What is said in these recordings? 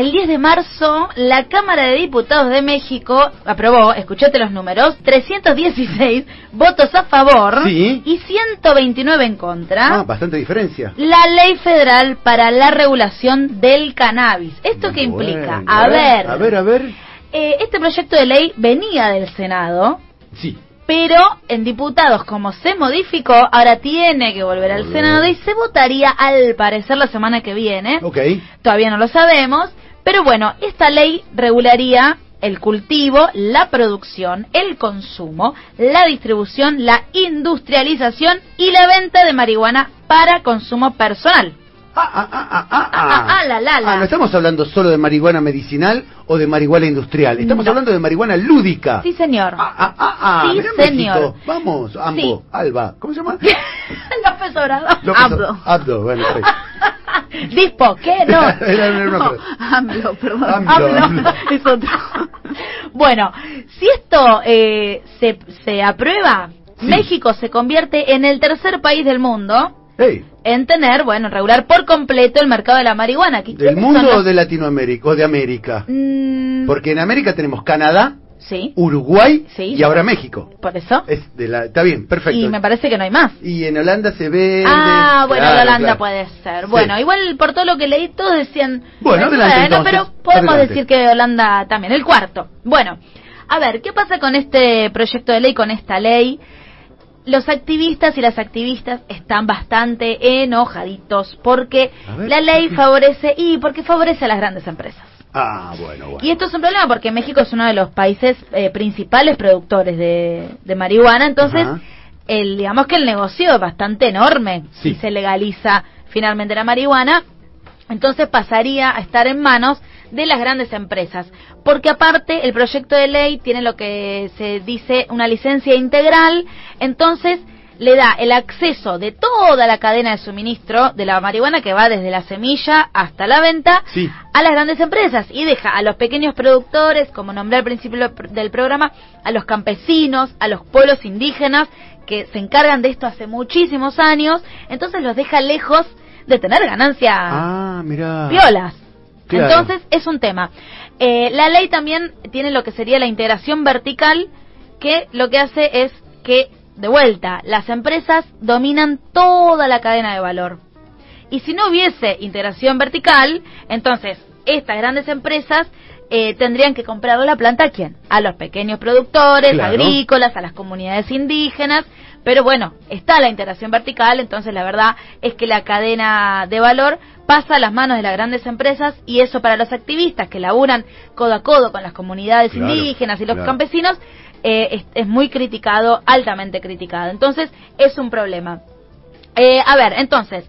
El 10 de marzo, la Cámara de Diputados de México aprobó, escuchate los números, 316 votos a favor Sí. y 129 en contra. Ah, bastante diferencia. La ley federal para la regulación del cannabis. ¿Esto qué Bueno, implica? A ver, A ver, a ver. eh, este proyecto de ley venía del Senado, Sí. pero en diputados, como se modificó, ahora tiene que volver al. Senado y se votaría al parecer la semana que viene. Ok. Todavía no lo sabemos, pero bueno, esta ley regularía el cultivo, la producción, el consumo, la distribución, la industrialización y la venta de marihuana para consumo personal. Ah, ah, ah, ah, ah, Ah, ah, la, la, la. Ah, no estamos hablando solo de marihuana medicinal o de marihuana industrial. Estamos No. hablando de marihuana lúdica. Sí, señor. Ah, ah, ah, ah. Sí, señor. México. Vamos, Ambo, Sí. Alba. ¿Cómo se llama? López Obrador. López- AMLO. Abdo, bueno, sí. Dispo, ¿qué? No. No. AMLO, perdón. AMLO, AMLO, AMLO. es otro. Bueno, si esto eh, se, se aprueba, Sí. México se convierte en el tercer país del mundo Hey, en tener, bueno, regular por completo el mercado de la marihuana. ¿Qui- ¿Del mundo o de Latinoamérica? ¿O de América? Mm, Porque en América tenemos Canadá, sí, Uruguay Sí. y ahora México. por eso. Es de la, está bien, perfecto. Y me parece que no hay más. Y en Holanda se ve. Ah, bueno, Claro, Holanda claro. puede ser. Sí. Bueno, igual por todo lo que leí, todos decían. Bueno, adelante, entonces. pero podemos Adelante. decir que Holanda también. El cuarto. Bueno, a ver, ¿qué pasa con este proyecto de ley, con esta ley? Los activistas y las activistas están bastante enojaditos porque ver, la ley favorece y porque favorece a las grandes empresas. Ah, bueno, bueno. Y esto es un problema porque México es uno de los países eh, principales productores de, de marihuana, entonces Ajá. el digamos que el negocio es bastante enorme Sí. si se legaliza finalmente la marihuana, entonces pasaría a estar en manos de las grandes empresas, porque aparte el proyecto de ley tiene lo que se dice una licencia integral, entonces le da el acceso de toda la cadena de suministro de la marihuana que va desde la semilla hasta la venta Sí. a las grandes empresas y deja a los pequeños productores, como nombré al principio del programa, a los campesinos, a los pueblos indígenas que se encargan de esto hace muchísimos años, entonces los deja lejos de tener ganancias Ah, violas. Claro. Entonces es un tema. Eh, la ley también tiene lo que sería la integración vertical, que lo que hace es que, de vuelta, las empresas dominan toda la cadena de valor. Y si no hubiese integración vertical, entonces estas grandes empresas eh, tendrían que comprar la planta a quién? A los pequeños productores, Claro. agrícolas, a las comunidades indígenas. Pero bueno, está la integración vertical, entonces la verdad es que la cadena de valor pasa a las manos de las grandes empresas y eso para los activistas que laburan codo a codo con las comunidades Claro, indígenas y los claro. campesinos eh, es, es muy criticado, altamente criticado. Entonces es un problema. Eh, a ver, entonces,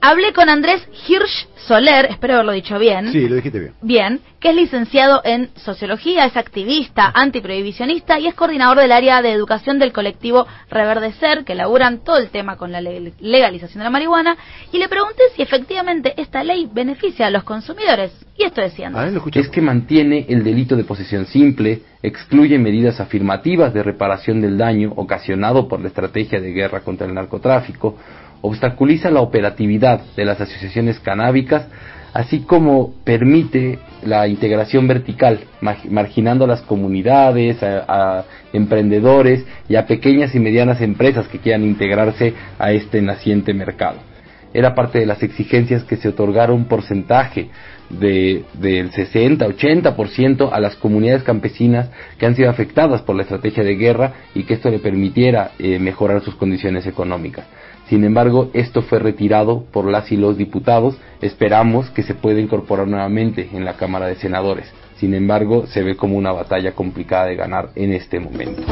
hablé con Andrés Hirsch Soler, espero haberlo dicho bien. Sí, lo dijiste bien. Bien, que es licenciado en sociología, es activista, antiprohibicionista y es coordinador del área de educación del colectivo Reverdecer, que laburan todo el tema con la le- legalización de la marihuana. Y le pregunté si efectivamente esta ley beneficia a los consumidores. Y esto decía Andrés. ver, es que mantiene el delito de posesión simple, excluye medidas afirmativas de reparación del daño ocasionado por la estrategia de guerra contra el narcotráfico, obstaculiza la operatividad de las asociaciones canábicas, así como permite la integración vertical, ma- marginando a las comunidades, a, emprendedores y a pequeñas y medianas empresas que quieran integrarse a este naciente mercado era parte de las exigencias que se otorgaron porcentaje de, del 60-80% a las comunidades campesinas que han sido afectadas por la estrategia de guerra y que esto le permitiera eh, mejorar sus condiciones económicas. Sin embargo, esto fue retirado por las y los diputados. Esperamos que se pueda incorporar nuevamente en la Cámara de Senadores. Sin embargo, se ve como una batalla complicada de ganar en este momento.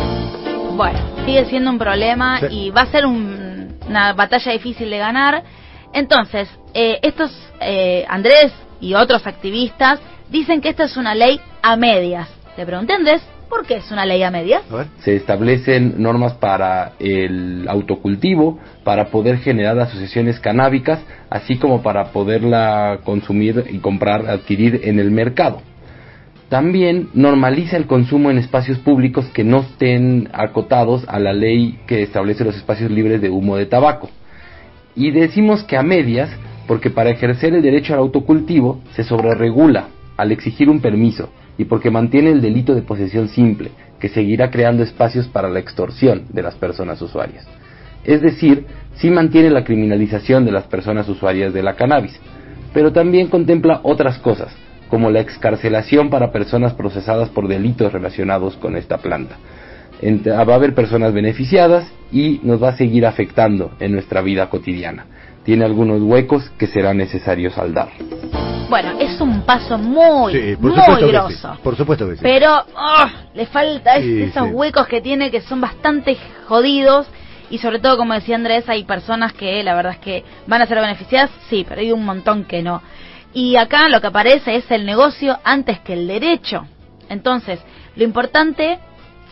Bueno, sigue siendo un problema Sí. y va a ser un- una batalla difícil de ganar. Entonces, eh, estos, eh, Andrés y otros activistas dicen que esta es una ley a medias. Le pregunté a Andrés, ¿por qué es una ley a medias? Se establecen normas para el autocultivo, para poder generar asociaciones canábicas, así como para poderla consumir y comprar, adquirir en el mercado. También normaliza el consumo en espacios públicos que no estén acotados a la ley que establece los espacios libres de humo de tabaco. Y decimos que a medias porque para ejercer el derecho al autocultivo se sobreregula al exigir un permiso y porque mantiene el delito de posesión simple, que seguirá creando espacios para la extorsión de las personas usuarias. Es decir, sí mantiene la criminalización de las personas usuarias de la cannabis, pero también contempla otras cosas, como la excarcelación para personas procesadas por delitos relacionados con esta planta. va a haber personas beneficiadas y nos va a seguir afectando en nuestra vida cotidiana. Tiene algunos huecos que será necesario saldar. Bueno, es un paso muy, muy grosso. Por supuesto que sí. Pero oh, le falta esos huecos que tiene que son bastante jodidos. Y sobre todo, como decía Andrés, hay personas que la verdad es que van a ser beneficiadas, sí, pero hay un montón que no. Y acá lo que aparece es el negocio antes que el derecho. Entonces, lo importante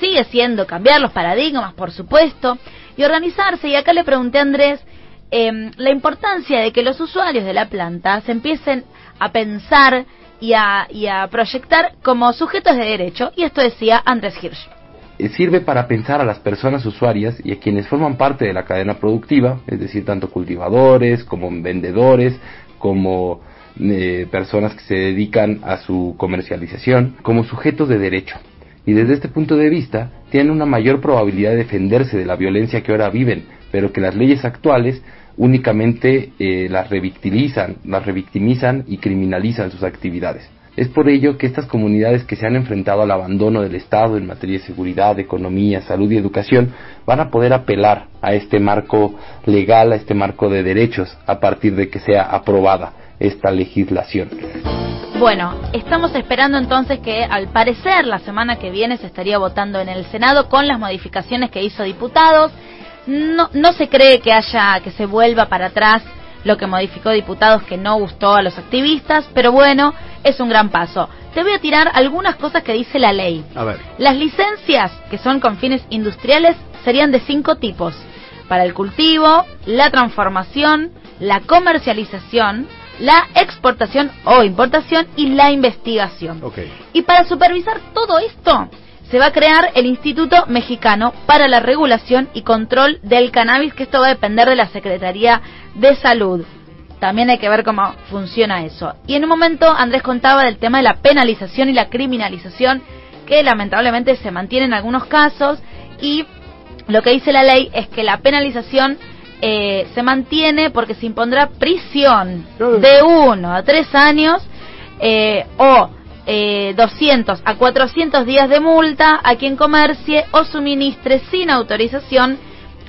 sigue siendo cambiar los paradigmas, por supuesto, y organizarse. Y acá le pregunté a Andrés eh, la importancia de que los usuarios de la planta se empiecen a pensar y a, y a proyectar como sujetos de derecho, y esto decía Andrés Hirsch. Eh, sirve para pensar a las personas usuarias y a quienes forman parte de la cadena productiva, es decir, tanto cultivadores como vendedores, como eh, personas que se dedican a su comercialización, como sujetos de derecho. Y desde este punto de vista, tienen una mayor probabilidad de defenderse de la violencia que ahora viven, pero que las leyes actuales únicamente eh, las revictimizan, las revictimizan y criminalizan sus actividades. Es por ello que estas comunidades que se han enfrentado al abandono del Estado en materia de seguridad, economía, salud y educación van a poder apelar a este marco legal, a este marco de derechos, a partir de que sea aprobada esta legislación. Bueno, estamos esperando entonces que al parecer la semana que viene se estaría votando en el Senado con las modificaciones que hizo diputados no, no se cree que haya que se vuelva para atrás lo que modificó diputados que no gustó a los activistas, pero bueno, es un gran paso. Te voy a tirar algunas cosas que dice la ley. A ver. Las licencias que son con fines industriales serían de cinco tipos. Para el cultivo, la transformación, la comercialización, la exportación o importación y la investigación. Okay. Y para supervisar todo esto, se va a crear el Instituto Mexicano para la Regulación y Control del Cannabis, que esto va a depender de la Secretaría de Salud. También hay que ver cómo funciona eso. Y en un momento Andrés contaba del tema de la penalización y la criminalización, que lamentablemente se mantiene en algunos casos, y lo que dice la ley es que la penalización eh, se mantiene porque se impondrá prisión de uno a tres años eh, o eh, 200 a 400 días de multa a quien comercie o suministre sin autorización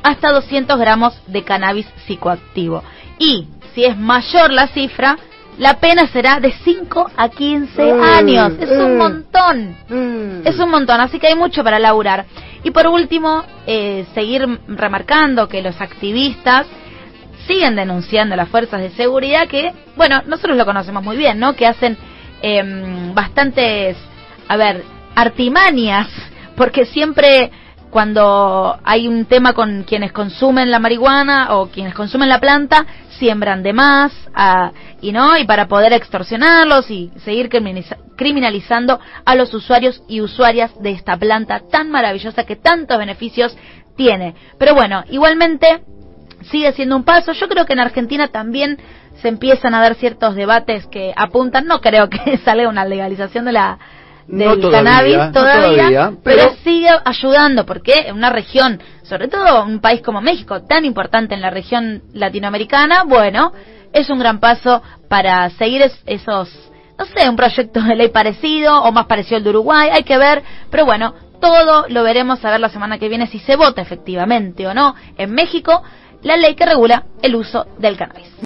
hasta 200 gramos de cannabis psicoactivo. Y si es mayor la cifra, la pena será de 5 a 15 eh, años. Es un eh, montón. Eh. Es un montón, así que hay mucho para laburar. Y por último, seguir remarcando que los activistas siguen denunciando a las fuerzas de seguridad que, bueno, nosotros lo conocemos muy bien, ¿no? Que hacen eh, bastantes, a ver, artimanias, porque siempre cuando hay un tema con quienes consumen la marihuana o quienes consumen la planta, siembran de más y no y para poder extorsionarlos y seguir criminalizando a los usuarios y usuarias de esta planta tan maravillosa que tantos beneficios tiene. Pero bueno, igualmente sigue siendo un paso. Yo creo que en Argentina también se empiezan a dar ciertos debates que apuntan, no creo que salga una legalización de la del cannabis todavía, pero... sigue ayudando porque en una región, sobre todo un país como México, tan importante en la región latinoamericana, bueno, es un gran paso para seguir esos, no sé, un proyecto de ley parecido o más parecido al de Uruguay, hay que ver, pero bueno, todo lo veremos a ver la semana que viene si se vota efectivamente o no en México la ley que regula el uso del cannabis.